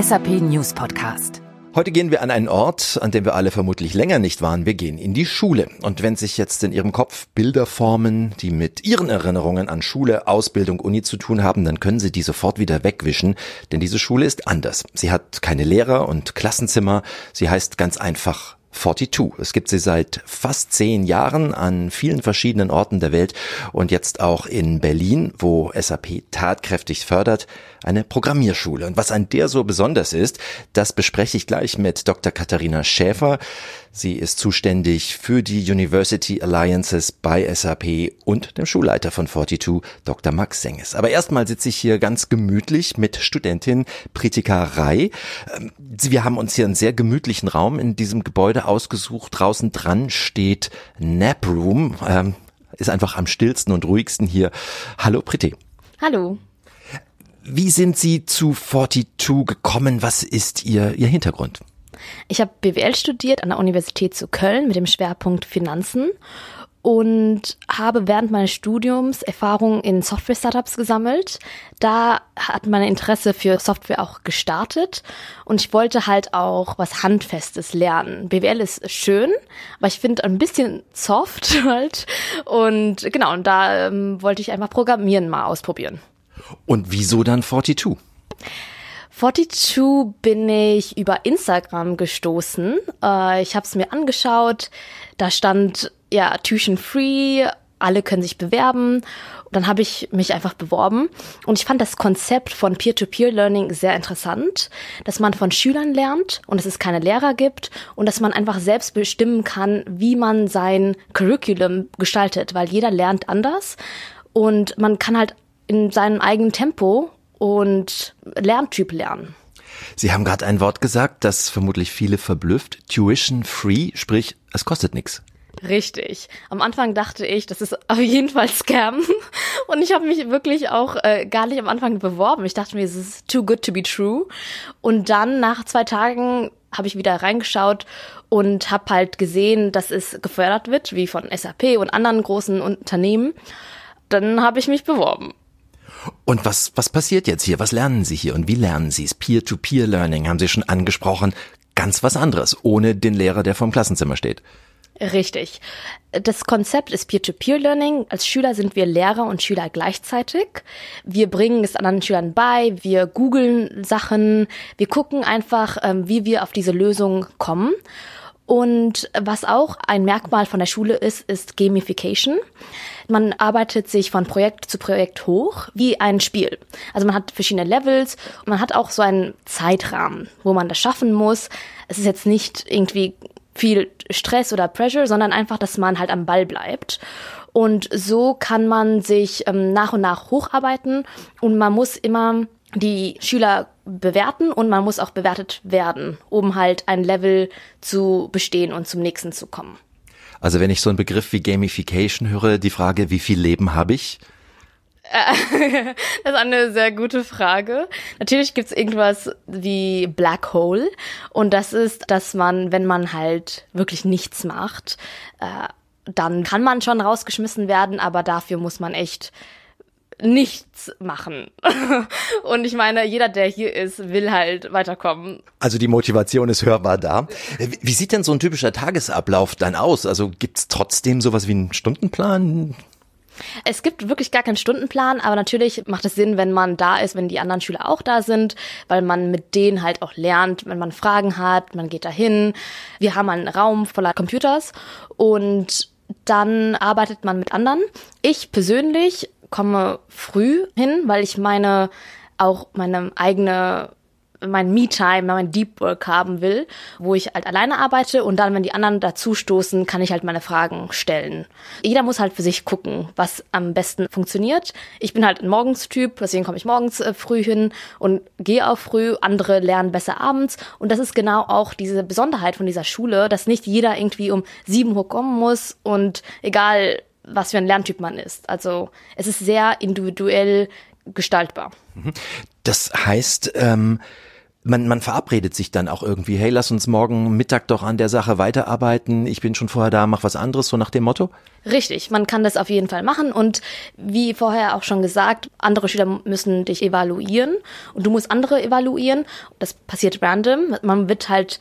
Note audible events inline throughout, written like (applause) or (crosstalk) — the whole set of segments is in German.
SAP News Podcast. Heute gehen wir an einen Ort, an dem wir alle vermutlich länger nicht waren. Wir gehen in die Schule. Und wenn sich jetzt in Ihrem Kopf Bilder formen, die mit Ihren Erinnerungen an Schule, Ausbildung, Uni zu tun haben, dann können Sie die sofort wieder wegwischen, denn diese Schule ist anders. Sie hat keine Lehrer und Klassenzimmer. Sie heißt ganz einfach 42. Es gibt sie seit fast zehn Jahren an vielen verschiedenen Orten der Welt und jetzt auch in Berlin, wo SAP tatkräftig fördert, eine Programmierschule. Und was an der so besonders ist, das bespreche ich gleich mit Dr. Katharina Schäfer. Sie ist zuständig für die University Alliances bei SAP und dem Schulleiter von 42, Dr. Max Senges. Aber erstmal sitze ich hier ganz gemütlich mit Studentin Pritika Rai. Ähm, wir haben uns hier einen sehr gemütlichen Raum in diesem Gebäude ausgesucht. Draußen dran steht Nap Room. Ähm, ist einfach am stillsten und ruhigsten hier. Hallo Priti. Hallo. Wie sind Sie zu 42 gekommen? Was ist Ihr, Ihr Hintergrund? Ich habe BWL studiert an der Universität zu Köln mit dem Schwerpunkt Finanzen und habe während meines Studiums Erfahrungen in Software-Startups gesammelt. Da hat mein Interesse für Software auch gestartet und ich wollte halt auch was Handfestes lernen. BWL ist schön, aber ich finde ein bisschen soft (laughs) halt und genau, und da ähm, wollte ich einfach Programmieren mal ausprobieren. Und wieso dann 42? 42 bin ich über Instagram gestoßen. Äh, ich habe es mir angeschaut. Da stand ja Tuition Free, alle können sich bewerben. Dann habe ich mich einfach beworben und ich fand das Konzept von Peer-to-Peer-Learning sehr interessant, dass man von Schülern lernt und dass es keine Lehrer gibt und dass man einfach selbst bestimmen kann, wie man sein Curriculum gestaltet, weil jeder lernt anders und man kann halt in seinem eigenen Tempo und Lerntyp lernen. Sie haben gerade ein Wort gesagt, das vermutlich viele verblüfft. Tuition free, sprich, es kostet nichts. Richtig. Am Anfang dachte ich, das ist auf jeden Fall Scam. Und ich habe mich wirklich auch äh, gar nicht am Anfang beworben. Ich dachte mir, es ist too good to be true. Und dann nach zwei Tagen habe ich wieder reingeschaut und habe halt gesehen, dass es gefördert wird, wie von SAP und anderen großen Unternehmen. Dann habe ich mich beworben. Und was, was passiert jetzt hier? Was lernen Sie hier und wie lernen Sie es? Peer-to-Peer-Learning haben Sie schon angesprochen. Ganz was anderes, ohne den Lehrer, der vorm Klassenzimmer steht. Richtig. Das Konzept ist Peer-to-Peer-Learning. Als Schüler sind wir Lehrer und Schüler gleichzeitig. Wir bringen es anderen Schülern bei, wir googeln Sachen, wir gucken einfach, ähm, wie wir auf diese Lösung kommen. Und was auch ein Merkmal von der Schule ist, ist Gamification. Man arbeitet sich von Projekt zu Projekt hoch, wie ein Spiel. Also man hat verschiedene Levels und man hat auch so einen Zeitrahmen, wo man das schaffen muss. Es ist jetzt nicht irgendwie viel Stress oder Pressure, sondern einfach, dass man halt am Ball bleibt. Und so kann man sich ähm, nach und nach hocharbeiten und man muss immer die Schüler bewerten und man muss auch bewertet werden, um halt ein Level zu bestehen und zum nächsten zu kommen. Also wenn ich so einen Begriff wie Gamification höre, die Frage, wie viel Leben habe ich? (laughs) das ist eine sehr gute Frage. Natürlich gibt es irgendwas wie Black Hole und das ist, dass man, wenn man halt wirklich nichts macht, äh, dann kann man schon rausgeschmissen werden, aber dafür muss man echt nichts machen. (laughs) Und ich meine, jeder, der hier ist, will halt weiterkommen. Also die Motivation ist hörbar da. Wie sieht denn so ein typischer Tagesablauf dann aus? Also gibt's trotzdem sowas wie einen Stundenplan? Es gibt wirklich gar keinen Stundenplan, aber natürlich macht es Sinn, wenn man da ist, wenn die anderen Schüler auch da sind, weil man mit denen halt auch lernt, wenn man Fragen hat, man geht dahin. Wir haben einen Raum voller Computers und dann arbeitet man mit anderen. Ich persönlich komme früh hin, weil ich meine auch meine eigene mein Me-Time, mein Deep Work haben will, wo ich halt alleine arbeite und dann, wenn die anderen dazu stoßen, kann ich halt meine Fragen stellen. Jeder muss halt für sich gucken, was am besten funktioniert. Ich bin halt ein Morgenstyp, deswegen komme ich morgens äh, früh hin und gehe auch früh. Andere lernen besser abends und das ist genau auch diese Besonderheit von dieser Schule, dass nicht jeder irgendwie um sieben Uhr kommen muss und egal was für ein Lerntyp man ist. Also es ist sehr individuell gestaltbar. Das heißt, ähm, man, man verabredet sich dann auch irgendwie, hey, lass uns morgen Mittag doch an der Sache weiterarbeiten, ich bin schon vorher da, mach was anderes, so nach dem Motto? Richtig, man kann das auf jeden Fall machen und wie vorher auch schon gesagt, andere Schüler müssen dich evaluieren und du musst andere evaluieren. Das passiert random, man wird halt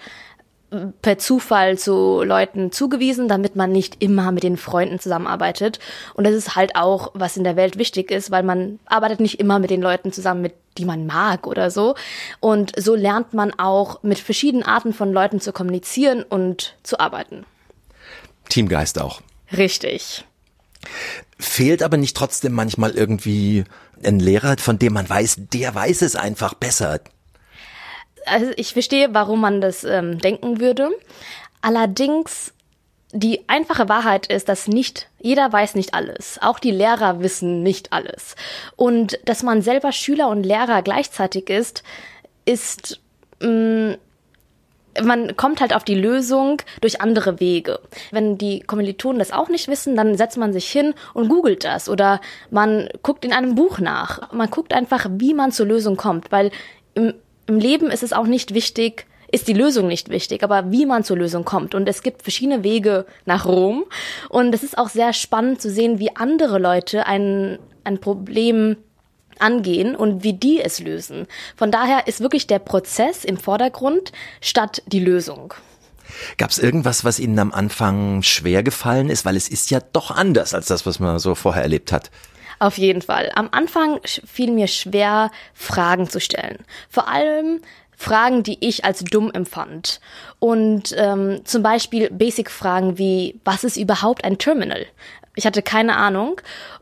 per Zufall zu Leuten zugewiesen, damit man nicht immer mit den Freunden zusammenarbeitet. Und das ist halt auch, was in der Welt wichtig ist, weil man arbeitet nicht immer mit den Leuten zusammen, mit die man mag oder so. Und so lernt man auch mit verschiedenen Arten von Leuten zu kommunizieren und zu arbeiten. Teamgeist auch. Richtig. Fehlt aber nicht trotzdem manchmal irgendwie ein Lehrer, von dem man weiß, der weiß es einfach besser also ich verstehe, warum man das ähm, denken würde. Allerdings die einfache Wahrheit ist, dass nicht jeder weiß nicht alles. Auch die Lehrer wissen nicht alles. Und dass man selber Schüler und Lehrer gleichzeitig ist, ist mh, mm, man kommt halt auf die Lösung durch andere Wege. Wenn die Kommilitonen das auch nicht wissen, dann setzt man sich hin und googelt das oder man guckt in einem Buch nach. Man guckt einfach, wie man zur Lösung kommt, weil im im Leben ist es auch nicht wichtig, ist die Lösung nicht wichtig, aber wie man zur Lösung kommt. Und es gibt verschiedene Wege nach Rom. Und es ist auch sehr spannend zu sehen, wie andere Leute ein, ein Problem angehen und wie die es lösen. Von daher ist wirklich der Prozess im Vordergrund statt die Lösung. Gab es irgendwas, was Ihnen am Anfang schwer gefallen ist? Weil es ist ja doch anders als das, was man so vorher erlebt hat. Auf jeden Fall. Am Anfang fiel mir schwer, Fragen zu stellen. Vor allem Fragen, die ich als dumm empfand. Und ähm, zum Beispiel Basic-Fragen wie, was ist überhaupt ein Terminal? Ich hatte keine Ahnung.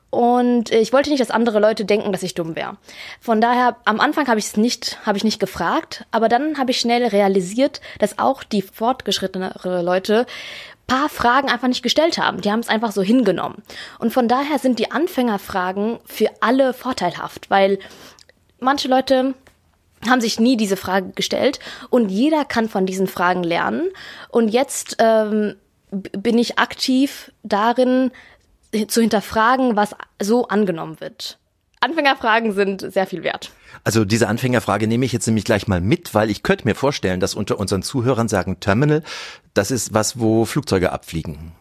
Und ich wollte nicht, dass andere Leute denken, dass ich dumm wäre. Von daher, am Anfang habe ich es nicht, habe ich nicht gefragt, aber dann habe ich schnell realisiert, dass auch die fortgeschrittenere Leute paar Fragen einfach nicht gestellt haben. Die haben es einfach so hingenommen. Und von daher sind die Anfängerfragen für alle vorteilhaft, weil manche Leute haben sich nie diese Frage gestellt und jeder kann von diesen Fragen lernen. Und jetzt ähm, bin ich aktiv darin, zu hinterfragen, was so angenommen wird. Anfängerfragen sind sehr viel wert. Also diese Anfängerfrage nehme ich jetzt nämlich gleich mal mit, weil ich könnte mir vorstellen, dass unter unseren Zuhörern sagen Terminal, das ist was, wo Flugzeuge abfliegen.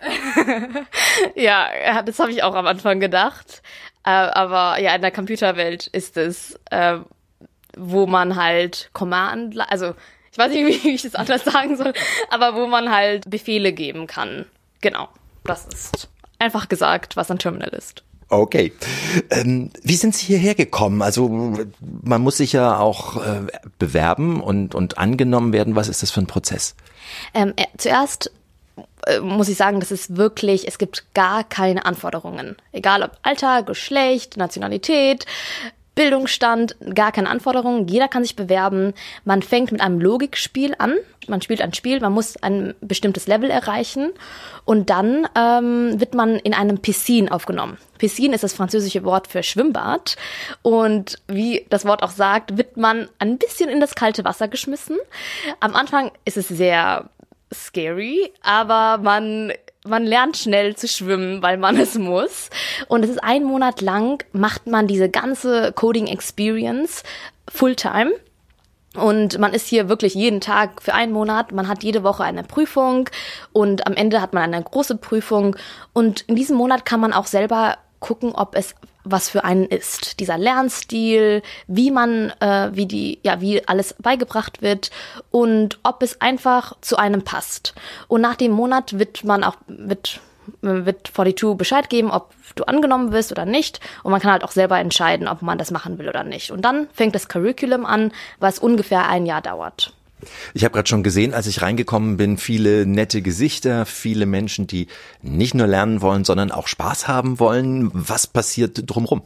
(laughs) ja, das habe ich auch am Anfang gedacht. Äh, aber ja, in der Computerwelt ist es, äh, wo man halt Command, also ich weiß nicht, (laughs) wie ich das anders sagen soll, aber wo man halt Befehle geben kann. Genau, das ist einfach gesagt, was ein Terminal ist. Okay. Ähm, wie sind Sie hierher gekommen? Also man muss sich ja auch äh, bewerben und, und angenommen werden. Was ist das für ein Prozess? Ähm, äh, zuerst äh, muss ich sagen, das ist wirklich, es gibt gar keine Anforderungen. Egal ob Alter, Geschlecht, Nationalität, Bildungsstand, gar keine Anforderungen. Jeder kann sich bewerben. Man fängt mit einem Logikspiel an. Man spielt ein Spiel, man muss ein bestimmtes Level erreichen und dann ähm, wird man in einem Piscine aufgenommen. Piscine ist das französische Wort für Schwimmbad und wie das Wort auch sagt, wird man ein bisschen in das kalte Wasser geschmissen. Am Anfang ist es sehr scary, aber man man lernt schnell zu schwimmen, weil man es muss. Und es ist ein Monat lang, macht man diese ganze Coding Experience Fulltime. Und man ist hier wirklich jeden Tag für einen Monat. Man hat jede Woche eine Prüfung und am Ende hat man eine große Prüfung. Und in diesem Monat kann man auch selber gucken, ob es was für einen ist. Dieser Lernstil, wie man, äh, wie die, ja, wie alles beigebracht wird und ob es einfach zu einem passt. Und nach dem Monat wird man auch, wird wird 42 Bescheid geben, ob du angenommen wirst oder nicht. Und man kann halt auch selber entscheiden, ob man das machen will oder nicht. Und dann fängt das Curriculum an, was ungefähr ein Jahr dauert. Ich habe gerade schon gesehen, als ich reingekommen bin, viele nette Gesichter, viele Menschen, die nicht nur lernen wollen, sondern auch Spaß haben wollen. Was passiert drumrum?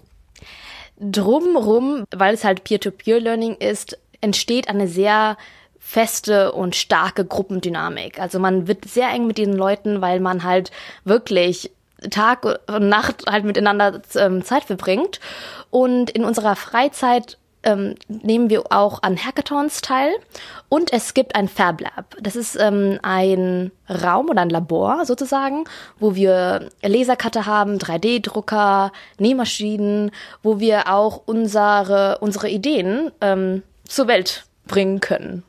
Drumrum, weil es halt Peer-to-Peer-Learning ist, entsteht eine sehr feste und starke Gruppendynamik. Also man wird sehr eng mit diesen Leuten, weil man halt wirklich Tag und Nacht halt miteinander ähm, Zeit verbringt. Und in unserer Freizeit ähm, nehmen wir auch an Hackathons teil und es gibt ein Fab Lab. Das ist ähm, ein Raum oder ein Labor sozusagen, wo wir Lasercutter haben, 3D-Drucker, Nähmaschinen, wo wir auch unsere, unsere Ideen ähm, zur Welt bringen können.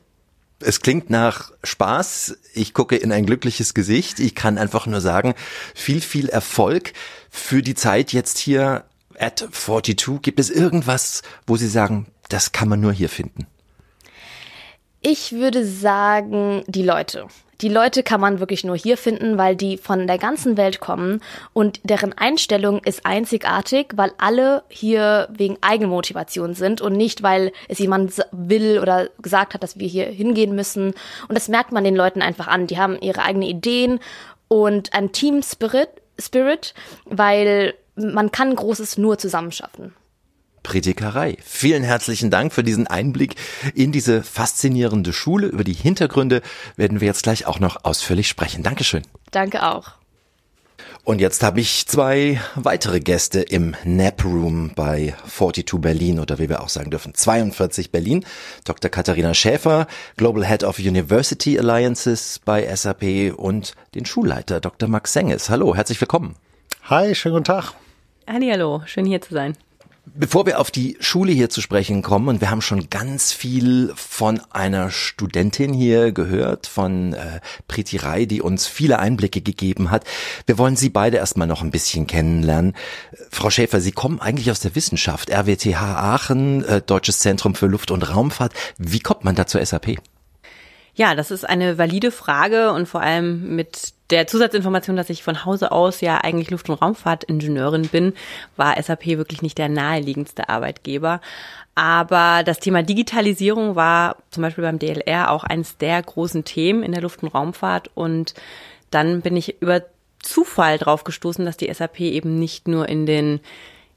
Es klingt nach Spaß. Ich gucke in ein glückliches Gesicht. Ich kann einfach nur sagen, viel, viel Erfolg für die Zeit jetzt hier at 42. Gibt es irgendwas, wo Sie sagen, das kann man nur hier finden? Ich würde sagen, die Leute. Die Leute kann man wirklich nur hier finden, weil die von der ganzen Welt kommen und deren Einstellung ist einzigartig, weil alle hier wegen Eigenmotivation sind und nicht, weil es jemand will oder gesagt hat, dass wir hier hingehen müssen. Und das merkt man den Leuten einfach an. Die haben ihre eigenen Ideen und ein Team Spirit, Spirit, weil man kann Großes nur zusammen schaffen. Predigerei. Vielen herzlichen Dank für diesen Einblick in diese faszinierende Schule. Über die Hintergründe werden wir jetzt gleich auch noch ausführlich sprechen. Dankeschön. Danke auch. Und jetzt habe ich zwei weitere Gäste im Nap Room bei 42 Berlin oder wie wir auch sagen dürfen 42 Berlin. Dr. Katharina Schäfer, Global Head of University Alliances bei SAP und den Schulleiter Dr. Max Senges. Hallo, herzlich willkommen. Hi, schönen guten Tag. Hallo, schön hier zu sein. Bevor wir auf die Schule hier zu sprechen kommen, und wir haben schon ganz viel von einer Studentin hier gehört, von äh, Priti Rai, die uns viele Einblicke gegeben hat. Wir wollen Sie beide erstmal noch ein bisschen kennenlernen. Frau Schäfer, Sie kommen eigentlich aus der Wissenschaft, RWTH Aachen, äh, Deutsches Zentrum für Luft- und Raumfahrt. Wie kommt man da zur SAP? Ja, das ist eine valide Frage und vor allem mit der Zusatzinformation, dass ich von Hause aus ja eigentlich Luft- und Raumfahrtingenieurin bin, war SAP wirklich nicht der naheliegendste Arbeitgeber. Aber das Thema Digitalisierung war zum Beispiel beim DLR auch eines der großen Themen in der Luft- und Raumfahrt. Und dann bin ich über Zufall drauf gestoßen, dass die SAP eben nicht nur in den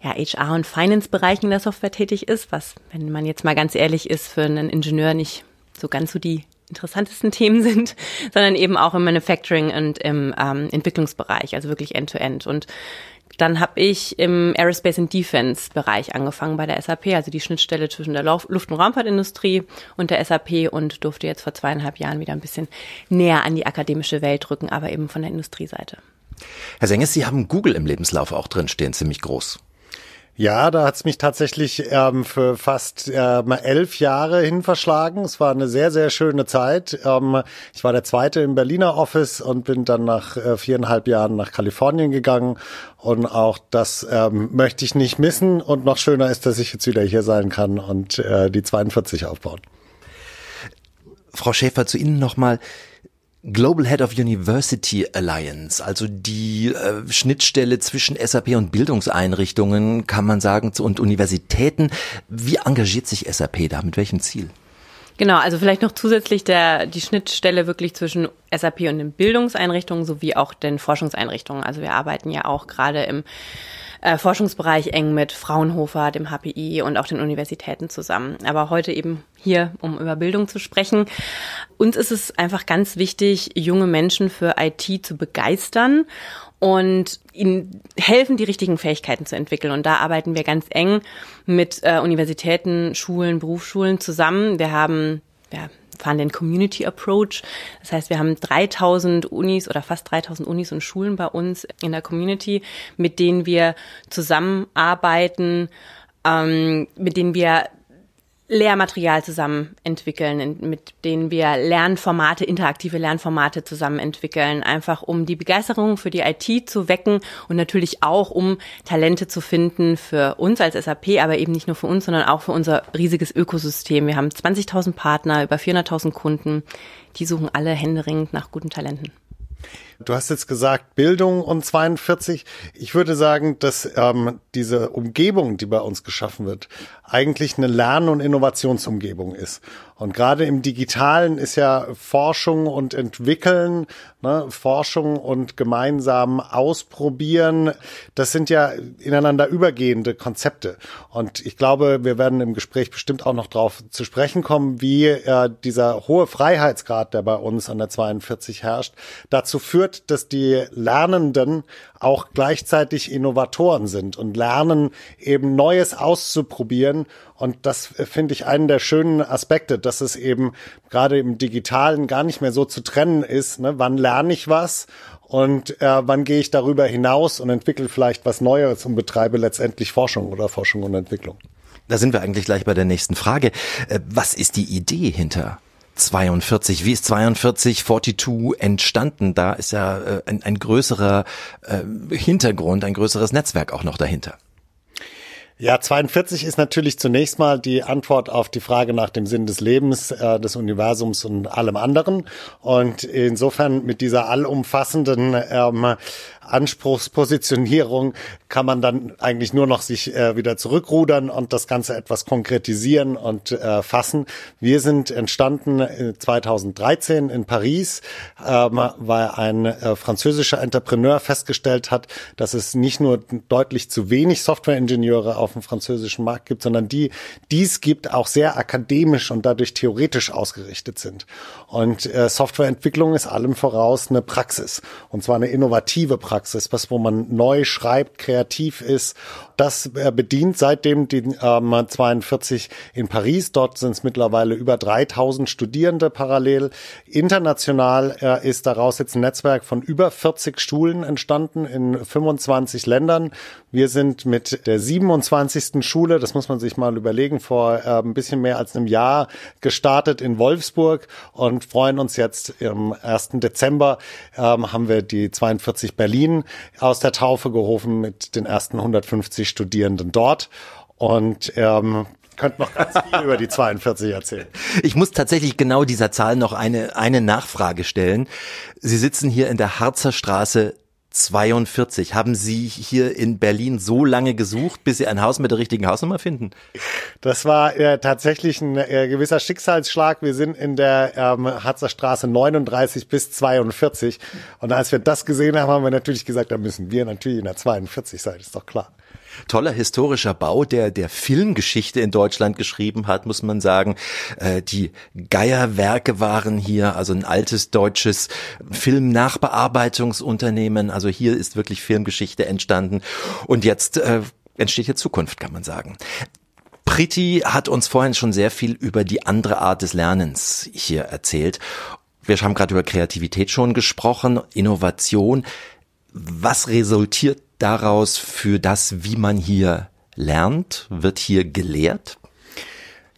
ja, HR- und Finance-Bereichen der Software tätig ist, was, wenn man jetzt mal ganz ehrlich ist, für einen Ingenieur nicht so ganz so die interessantesten Themen sind, (laughs) sondern eben auch im Manufacturing und im ähm, Entwicklungsbereich, also wirklich End-to-End. -End. Und dann habe ich im Aerospace and Defense Bereich angefangen bei der SAP, also die Schnittstelle zwischen der Luft- und Raumfahrtindustrie und der SAP und durfte jetzt vor zweieinhalb Jahren wieder ein bisschen näher an die akademische Welt rücken, aber eben von der Industrieseite. Herr Senges, Sie haben Google im Lebenslauf auch drinstehen, ziemlich groß. Ja, da hat's mich tatsächlich ähm, für fast ähm, elf Jahre hin verschlagen. Es war eine sehr, sehr schöne Zeit. Ähm, ich war der Zweite im Berliner Office und bin dann nach äh, viereinhalb Jahren nach Kalifornien gegangen. Und auch das ähm, möchte ich nicht missen. Und noch schöner ist, dass ich jetzt wieder hier sein kann und äh, die 42 aufbauen. Frau Schäfer, zu Ihnen nochmal. Global Head of University Alliance, also die äh, Schnittstelle zwischen SAP und Bildungseinrichtungen, kann man sagen, und Universitäten. Wie engagiert sich SAP da? Mit welchem Ziel? Genau, also vielleicht noch zusätzlich der, die Schnittstelle wirklich zwischen SAP und den Bildungseinrichtungen sowie auch den Forschungseinrichtungen. Also wir arbeiten ja auch gerade im äh, Forschungsbereich eng mit Fraunhofer, dem HPI und auch den Universitäten zusammen. Aber heute eben hier, um über Bildung zu sprechen. Uns ist es einfach ganz wichtig, junge Menschen für IT zu begeistern und ihnen helfen, die richtigen Fähigkeiten zu entwickeln. Und da arbeiten wir ganz eng mit äh, Universitäten, Schulen, Berufsschulen zusammen. Wir haben ja, fahren den Community Approach. Das heißt, wir haben 3000 Unis oder fast 3000 Unis und Schulen bei uns in der Community, mit denen wir zusammenarbeiten, ähm, mit denen wir Lehrmaterial zusammen entwickeln, mit denen wir Lernformate, interaktive Lernformate zusammen entwickeln, einfach um die Begeisterung für die IT zu wecken und natürlich auch um Talente zu finden für uns als SAP, aber eben nicht nur für uns, sondern auch für unser riesiges Ökosystem. Wir haben 20.000 Partner, über 400.000 Kunden, die suchen alle händeringend nach guten Talenten. Du hast jetzt gesagt Bildung und 42. Ich würde sagen, dass ähm, diese Umgebung, die bei uns geschaffen wird, eigentlich eine Lern- und Innovationsumgebung ist. Und gerade im Digitalen ist ja Forschung und Entwickeln, ne, Forschung und gemeinsam ausprobieren, das sind ja ineinander übergehende Konzepte. Und ich glaube, wir werden im Gespräch bestimmt auch noch darauf zu sprechen kommen, wie äh, dieser hohe Freiheitsgrad, der bei uns an der 42 herrscht, dazu führt, dass die Lernenden auch gleichzeitig Innovatoren sind und lernen eben Neues auszuprobieren. Und das finde ich einen der schönen Aspekte, dass es eben gerade im Digitalen gar nicht mehr so zu trennen ist. Ne? Wann lerne ich was und äh, wann gehe ich darüber hinaus und entwickle vielleicht was Neues und betreibe letztendlich Forschung oder Forschung und Entwicklung. Da sind wir eigentlich gleich bei der nächsten Frage. Äh, was ist die Idee hinter 42. Wie ist 42 42 entstanden? Da ist ja äh, ein, ein größerer äh, Hintergrund, ein größeres Netzwerk auch noch dahinter. Ja, 42 ist natürlich zunächst mal die Antwort auf die Frage nach dem Sinn des Lebens, äh, des Universums und allem anderen. Und insofern mit dieser allumfassenden ähm, Anspruchspositionierung kann man dann eigentlich nur noch sich äh, wieder zurückrudern und das Ganze etwas konkretisieren und äh, fassen. Wir sind entstanden 2013 in Paris, ähm, weil ein äh, französischer Entrepreneur festgestellt hat, dass es nicht nur deutlich zu wenig Softwareingenieure auf dem französischen Markt gibt, sondern die, dies gibt, auch sehr akademisch und dadurch theoretisch ausgerichtet sind. Und äh, Softwareentwicklung ist allem voraus eine Praxis und zwar eine innovative Praxis. Praxis, was wo man neu schreibt, kreativ ist. Das äh, bedient seitdem die ähm, 42 in Paris. Dort sind es mittlerweile über 3000 Studierende parallel. International äh, ist daraus jetzt ein Netzwerk von über 40 Schulen entstanden in 25 Ländern. Wir sind mit der 27. Schule, das muss man sich mal überlegen, vor äh, ein bisschen mehr als einem Jahr gestartet in Wolfsburg und freuen uns jetzt im 1. Dezember ähm, haben wir die 42 Berlin Berlin aus der Taufe gerufen mit den ersten 150 Studierenden dort. Und ähm, könnt noch ganz viel über die 42 erzählen. Ich muss tatsächlich genau dieser Zahl noch eine, eine Nachfrage stellen. Sie sitzen hier in der Harzer Straße 42. Haben Sie hier in Berlin so lange gesucht, bis Sie ein Haus mit der richtigen Hausnummer finden? Das war äh, tatsächlich ein äh, gewisser Schicksalsschlag. Wir sind in der ähm, Harzer Straße 39 bis 42. Und als wir das gesehen haben, haben wir natürlich gesagt, da müssen wir natürlich in der 42 sein, ist doch klar toller historischer Bau, der der Filmgeschichte in Deutschland geschrieben hat, muss man sagen. Äh, die Geierwerke waren hier, also ein altes deutsches Filmnachbearbeitungsunternehmen. Also hier ist wirklich Filmgeschichte entstanden. Und jetzt äh, entsteht hier Zukunft, kann man sagen. Priti hat uns vorhin schon sehr viel über die andere Art des Lernens hier erzählt. Wir haben gerade über Kreativität schon gesprochen, Innovation. Was resultiert daraus für das, wie man hier lernt? Wird hier gelehrt?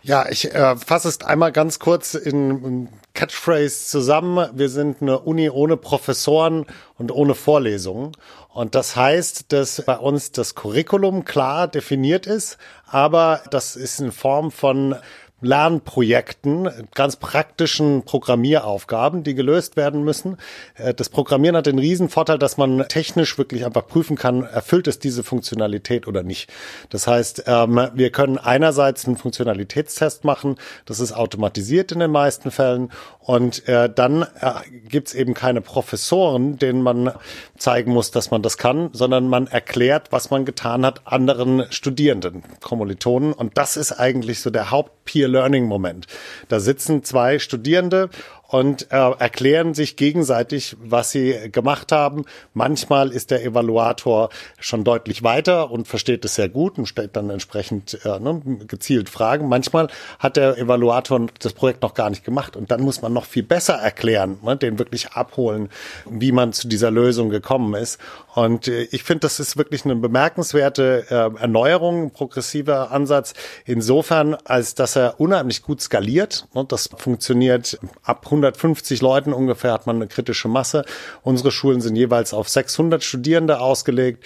Ja, ich äh, fasse es einmal ganz kurz in Catchphrase zusammen. Wir sind eine Uni ohne Professoren und ohne Vorlesungen. Und das heißt, dass bei uns das Curriculum klar definiert ist, aber das ist in Form von Lernprojekten, ganz praktischen Programmieraufgaben, die gelöst werden müssen. Äh, das Programmieren hat den riesen Vorteil, dass man technisch wirklich einfach prüfen kann, erfüllt es diese Funktionalität oder nicht. Das heißt, ähm, wir können einerseits einen Funktionalitätstest machen, das ist automatisiert in den meisten Fällen und äh, dann äh, gibt's eben keine Professoren, denen man zeigen muss, dass man das kann, sondern man erklärt, was man getan hat, anderen Studierenden, Kommilitonen. Und das ist eigentlich so der Haupt-Peer-Learning-Moment. Da sitzen zwei Studierende und äh, erklären sich gegenseitig, was sie gemacht haben. Manchmal ist der Evaluator schon deutlich weiter und versteht es sehr gut und stellt dann entsprechend äh, ne, gezielt Fragen. Manchmal hat der Evaluator das Projekt noch gar nicht gemacht und dann muss man noch viel besser erklären, ne, den wirklich abholen, wie man zu dieser Lösung gekommen ist. Und äh, ich finde, das ist wirklich eine bemerkenswerte äh, Erneuerung, ein progressiver Ansatz. Insofern, als dass er unheimlich gut skaliert. Und das funktioniert ab 150 Leuten ungefähr hat man eine kritische Masse. Unsere Schulen sind jeweils auf 600 Studierende ausgelegt.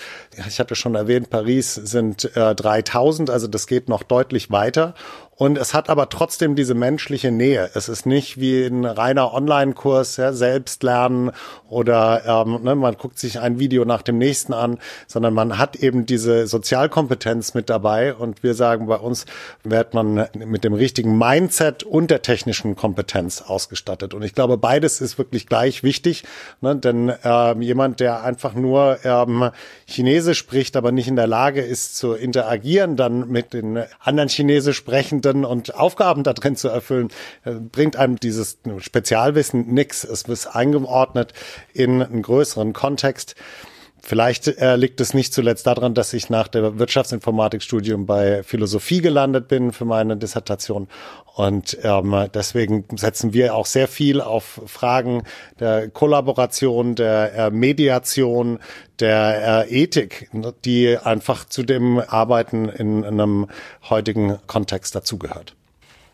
Ich hatte schon erwähnt, Paris sind äh, 3000, also das geht noch deutlich weiter. Und es hat aber trotzdem diese menschliche Nähe. Es ist nicht wie ein reiner Online-Kurs, ja, selbst lernen oder ähm, ne, man guckt sich ein Video nach dem nächsten an, sondern man hat eben diese Sozialkompetenz mit dabei. Und wir sagen, bei uns wird man mit dem richtigen Mindset und der technischen Kompetenz ausgestattet. Und ich glaube, beides ist wirklich gleich wichtig, ne, denn ähm, jemand, der einfach nur ähm, Chinesisch spricht, aber nicht in der Lage ist zu interagieren, dann mit den anderen Chinesisch sprechenden Pflichten und Aufgaben da drin zu erfüllen, äh, bringt einem dieses Spezialwissen nix. Es wird eingeordnet in einen größeren Kontext. Vielleicht äh, liegt es nicht zuletzt daran, dass ich nach der Wirtschaftsinformatikstudium bei Philosophie gelandet bin für meine Dissertation. Und ähm, deswegen setzen wir auch sehr viel auf Fragen der Kollaboration, der äh, Mediation, der äh, Ethik, die einfach zu dem Arbeiten in, in einem heutigen Kontext dazugehört.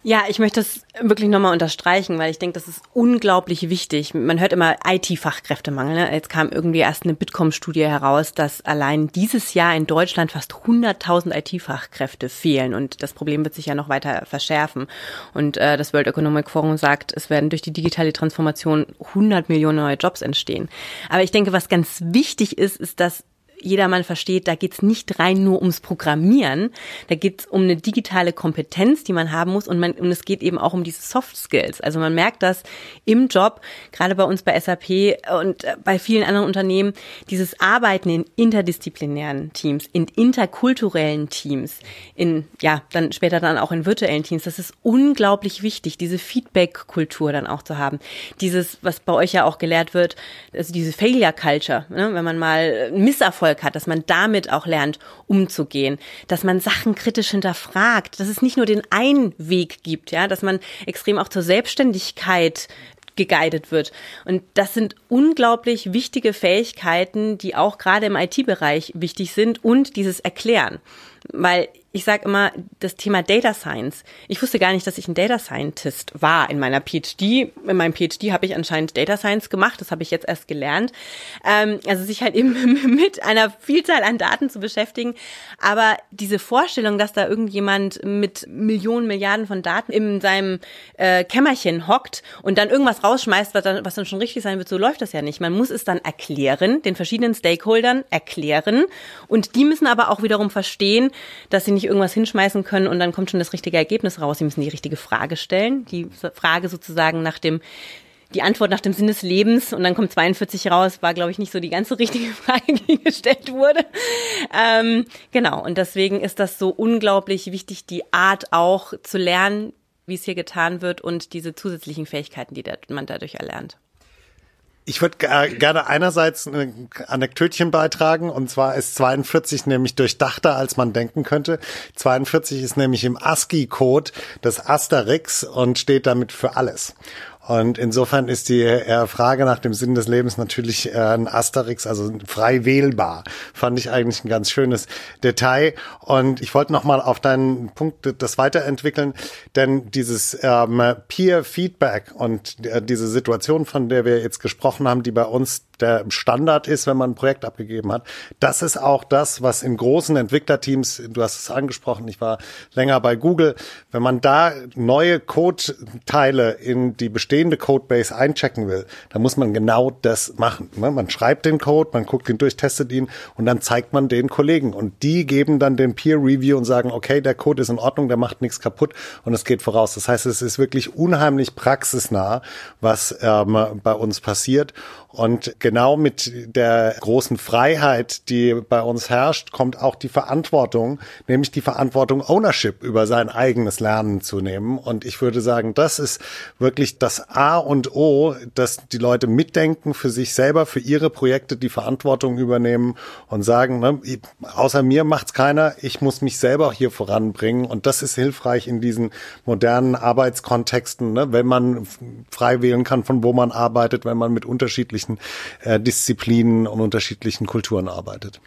Ja, ich möchte das wirklich nochmal unterstreichen, weil ich denke, das ist unglaublich wichtig. Man hört immer IT-Fachkräftemangel. Ne? Jetzt kam irgendwie erst eine Bitkom-Studie heraus, dass allein dieses Jahr in Deutschland fast 100.000 IT-Fachkräfte fehlen und das Problem wird sich ja noch weiter verschärfen. Und äh, das World Economic Forum sagt, es werden durch die digitale Transformation 100 Millionen neue Jobs entstehen. Aber ich denke, was ganz wichtig ist, ist, dass jedermann versteht, da geht's nicht rein nur ums Programmieren, da geht's um eine digitale Kompetenz, die man haben muss und, man, und es geht eben auch um diese Soft Skills. Also man merkt das im Job, gerade bei uns bei SAP und äh, bei vielen anderen Unternehmen, dieses Arbeiten in interdisziplinären Teams, in interkulturellen Teams, in, ja, dann später dann auch in virtuellen Teams, das ist unglaublich wichtig, diese Feedback-Kultur dann auch zu haben. Dieses, was bei euch ja auch gelehrt wird, also diese Failure Culture, ne? wenn man mal Misserfolg Erfolg hat, dass man damit auch lernt, umzugehen, dass man Sachen kritisch hinterfragt, dass es nicht nur den einen Weg gibt, ja, dass man extrem auch zur Selbstständigkeit geguidet wird. Und das sind unglaublich wichtige Fähigkeiten, die auch gerade im IT-Bereich wichtig sind und dieses Erklären. Weil ich sage immer, das Thema Data Science. Ich wusste gar nicht, dass ich ein Data Scientist war in meiner PhD. In meinem PhD habe ich anscheinend Data Science gemacht. Das habe ich jetzt erst gelernt. Ähm, also sich halt eben (laughs) mit einer Vielzahl an Daten zu beschäftigen. Aber diese Vorstellung, dass da irgendjemand mit Millionen, Milliarden von Daten in seinem äh, Kämmerchen hockt und dann irgendwas rausschmeißt, was dann, was dann schon richtig sein wird, so läuft das ja nicht. Man muss es dann erklären, den verschiedenen Stakeholdern erklären. Und die müssen aber auch wiederum verstehen, dass sie nicht irgendwas hinschmeißen können und dann kommt schon das richtige Ergebnis raus. Sie müssen die richtige Frage stellen. Die Frage sozusagen nach dem die Antwort nach dem Sinn des Lebens und dann kommt 42 raus, war, glaube ich, nicht so die ganze richtige (laughs) Frage, die gestellt wurde. Ähm, genau, und deswegen ist das so unglaublich wichtig, die Art auch zu lernen, wie es hier getan wird und diese zusätzlichen Fähigkeiten, die man dadurch erlernt. Ich würde gerne einerseits ein Anekdötchen beitragen und zwar ist 42 nämlich durchdachter, als man denken könnte. 42 ist nämlich im ASCII-Code des Asterix und steht damit für alles. Und insofern ist die äh, Frage nach dem Sinn des Lebens natürlich äh, ein Asterix, also frei wählbar. Fand ich eigentlich ein ganz schönes Detail. Und ich wollte nochmal auf deinen Punkt das weiterentwickeln, denn dieses ähm, Peer-Feedback und äh, diese Situation, von der wir jetzt gesprochen haben, die bei uns der Standard ist, wenn man ein Projekt abgegeben hat. Das ist auch das, was in großen Entwicklerteams, du hast es angesprochen, ich war länger bei Google, wenn man da neue Code-Teile in die bestehende Codebase einchecken will, dann muss man genau das machen. Ne? Man schreibt den Code, man guckt ihn durch, testet ihn und dann zeigt man den Kollegen und die geben dann den Peer Review und sagen, okay, der Code ist in Ordnung, der macht nichts kaputt und es geht voraus. Das heißt, es ist wirklich unheimlich praxisnah, was ähm, bei uns passiert und genau mit der großen Freiheit, die bei uns herrscht, kommt auch die Verantwortung, nämlich die Verantwortung, Ownership über sein eigenes Lernen zu nehmen. Und ich würde sagen, das ist wirklich das A und O, dass die Leute mitdenken für sich selber, für ihre Projekte die Verantwortung übernehmen und sagen, ne, außer mir macht's keiner, ich muss mich selber hier voranbringen. Und das ist hilfreich in diesen modernen Arbeitskontexten, ne, wenn man frei wählen kann, von wo man arbeitet, wenn man mit unterschiedlichen unterschiedlichen äh, Disziplinen und unterschiedlichen Kulturen arbeitet.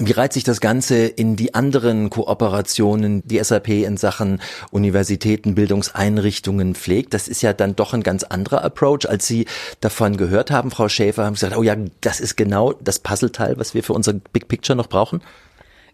Wie reiht sich das Ganze in die anderen Kooperationen, die SAP in Sachen Universitäten, Bildungseinrichtungen pflegt? Das ist ja dann doch ein ganz anderer Approach, als Sie davon gehört haben, Frau Schäfer, haben Sie gesagt, oh ja, das ist genau das Puzzleteil, was wir für unser Big Picture noch brauchen?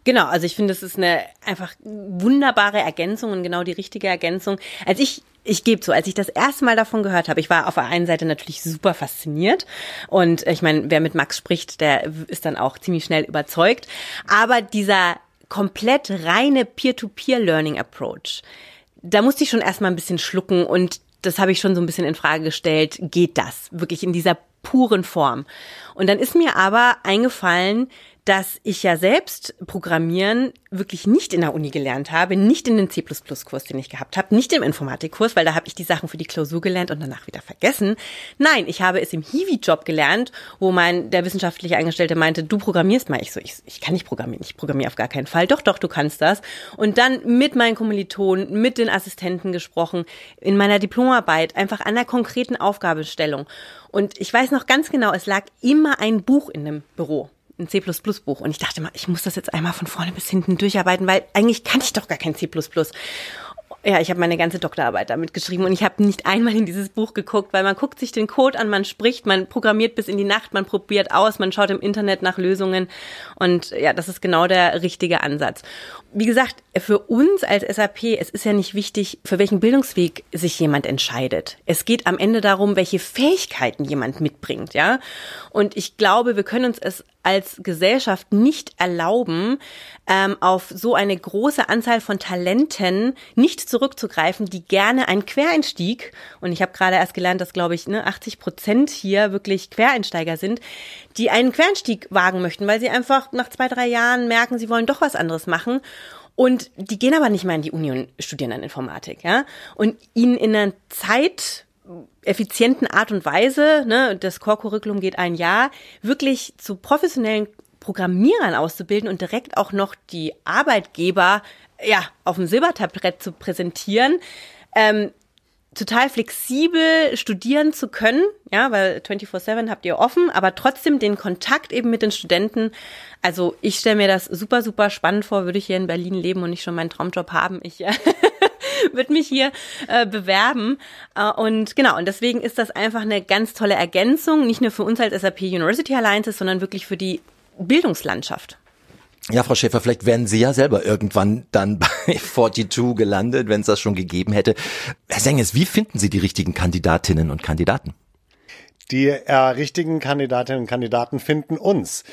Genau, also ich finde, es ist eine einfach wunderbare Ergänzung und genau die richtige Ergänzung. Als ich ich gebe zu, als ich das erste Mal davon gehört habe, ich war auf der einen Seite natürlich super fasziniert und ich meine, wer mit Max spricht, der ist dann auch ziemlich schnell überzeugt. Aber dieser komplett reine Peer-to-Peer-Learning-Approach, da musste ich schon erstmal ein bisschen schlucken und das habe ich schon so ein bisschen in Frage gestellt. Geht das wirklich in dieser puren Form? Und dann ist mir aber eingefallen, dass ich ja selbst Programmieren wirklich nicht in der Uni gelernt habe, nicht in den C++-Kurs, den ich gehabt habe, nicht im Informatikkurs, weil da habe ich die Sachen für die Klausur gelernt und danach wieder vergessen. Nein, ich habe es im Hiwi-Job gelernt, wo mein der wissenschaftliche Angestellte meinte, du programmierst mal. Ich so, ich, ich kann nicht programmieren, ich programmiere auf gar keinen Fall. Doch, doch, du kannst das. Und dann mit meinen Kommilitonen, mit den Assistenten gesprochen, in meiner Diplomarbeit, einfach an der konkreten Aufgabenstellung. Und ich weiß noch ganz genau, es lag immer ein Buch in dem Büro ein C++-Buch und ich dachte mal, ich muss das jetzt einmal von vorne bis hinten durcharbeiten, weil eigentlich kann ich doch gar kein C++. Ja, ich habe meine ganze Doktorarbeit damit geschrieben und ich habe nicht einmal in dieses Buch geguckt, weil man guckt sich den Code an, man spricht, man programmiert bis in die Nacht, man probiert aus, man schaut im Internet nach Lösungen und ja, das ist genau der richtige Ansatz. Wie gesagt, für uns als SAP, es ist ja nicht wichtig, für welchen Bildungsweg sich jemand entscheidet. Es geht am Ende darum, welche Fähigkeiten jemand mitbringt, ja? Und ich glaube, wir können uns es als Gesellschaft nicht erlauben, ähm, auf so eine große Anzahl von Talenten nicht zurückzugreifen, die gerne einen Quereinstieg, und ich habe gerade erst gelernt, dass, glaube ich, ne, 80 Prozent hier wirklich Quereinsteiger sind, die einen Quereinstieg wagen möchten, weil sie einfach nach zwei, drei Jahren merken, sie wollen doch was anderes machen. Und die gehen aber nicht mehr in die Uni und studieren dann Informatik, ja. Und ihnen in einer Zeit effizienten Art und Weise, ne, das Core-Curriculum geht ein Jahr, wirklich zu professionellen Programmierern auszubilden und direkt auch noch die Arbeitgeber ja auf dem Silbertablett zu präsentieren, ähm, total flexibel studieren zu können, ja, weil 24/7 habt ihr offen, aber trotzdem den Kontakt eben mit den Studenten. Also ich stelle mir das super super spannend vor, würde ich hier in Berlin leben und nicht schon meinen Traumjob haben. Ich äh, (laughs) würde mich hier äh, bewerben. Äh, und genau, und deswegen ist das einfach eine ganz tolle Ergänzung, nicht nur für uns als SAP University Alliances, sondern wirklich für die Bildungslandschaft. Ja, Frau Schäfer, vielleicht wären Sie ja selber irgendwann dann (laughs) bei 42 gelandet, wenn es das schon gegeben hätte. Herr Senges, wie finden Sie die richtigen Kandidatinnen und Kandidaten? Die äh, richtigen Kandidatinnen und Kandidaten finden uns.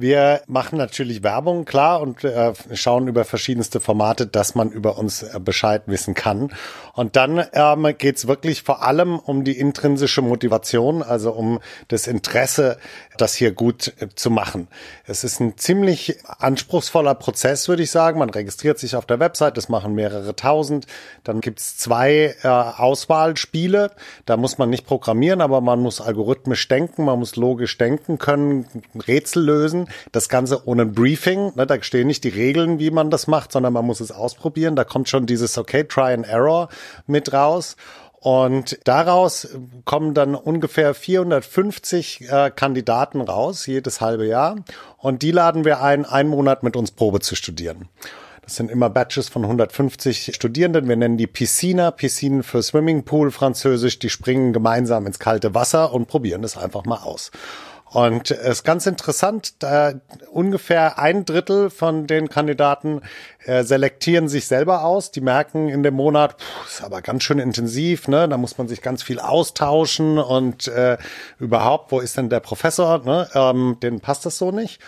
Wir machen natürlich Werbung, klar, und äh, schauen über verschiedenste Formate, dass man über uns äh, Bescheid wissen kann. Und dann ähm, geht es wirklich vor allem um die intrinsische Motivation, also um das Interesse, das hier gut äh, zu machen. Es ist ein ziemlich anspruchsvoller Prozess, würde ich sagen. Man registriert sich auf der Website, das machen mehrere tausend. Dann gibt es zwei äh, Auswahlspiele. Da muss man nicht programmieren, aber man muss algorithmisch denken, man muss logisch denken können, Rätsel lösen. Das Ganze ohne Briefing. Ne, da stehen nicht die Regeln, wie man das macht, sondern man muss es ausprobieren. Da kommt schon dieses Okay, Try and Error mit raus. Und daraus kommen dann ungefähr 450 äh, Kandidaten raus, jedes halbe Jahr. Und die laden wir ein, einen Monat mit uns Probe zu studieren. Das sind immer Batches von 150 Studierenden. Wir nennen die Piscina, Piscine für Swimmingpool französisch. Die springen gemeinsam ins kalte Wasser und probieren das einfach mal aus. Und es ist ganz interessant, da ungefähr ein Drittel von den Kandidaten äh, selektieren sich selber aus. Die merken in dem Monat, pff, ist aber ganz schön intensiv, ne? Da muss man sich ganz viel austauschen und äh, überhaupt, wo ist denn der Professor? Ne? Ähm, denen passt das so nicht.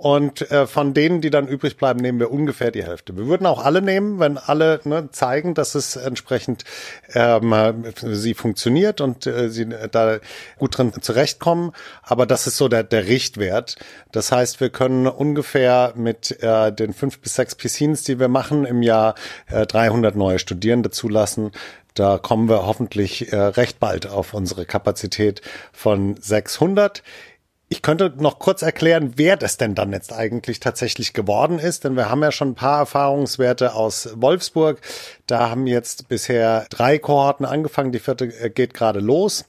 Und äh, von denen, die dann übrig bleiben, nehmen wir ungefähr die Hälfte. Wir würden auch alle nehmen, wenn alle ne, zeigen, dass es entsprechend ähm, sie funktioniert und äh, sie da gut drin zurechtkommen. Aber das ist so der, der Richtwert. Das heißt, wir können ungefähr mit äh, den fünf bis sechs Piscines, die wir machen, im Jahr äh, 300 neue Studierende zulassen. Da kommen wir hoffentlich äh, recht bald auf unsere Kapazität von 600. Ich könnte noch kurz erklären, wer das denn dann jetzt eigentlich tatsächlich geworden ist, denn wir haben ja schon ein paar Erfahrungswerte aus Wolfsburg. Da haben jetzt bisher drei Kohorten angefangen, die vierte äh, geht gerade los.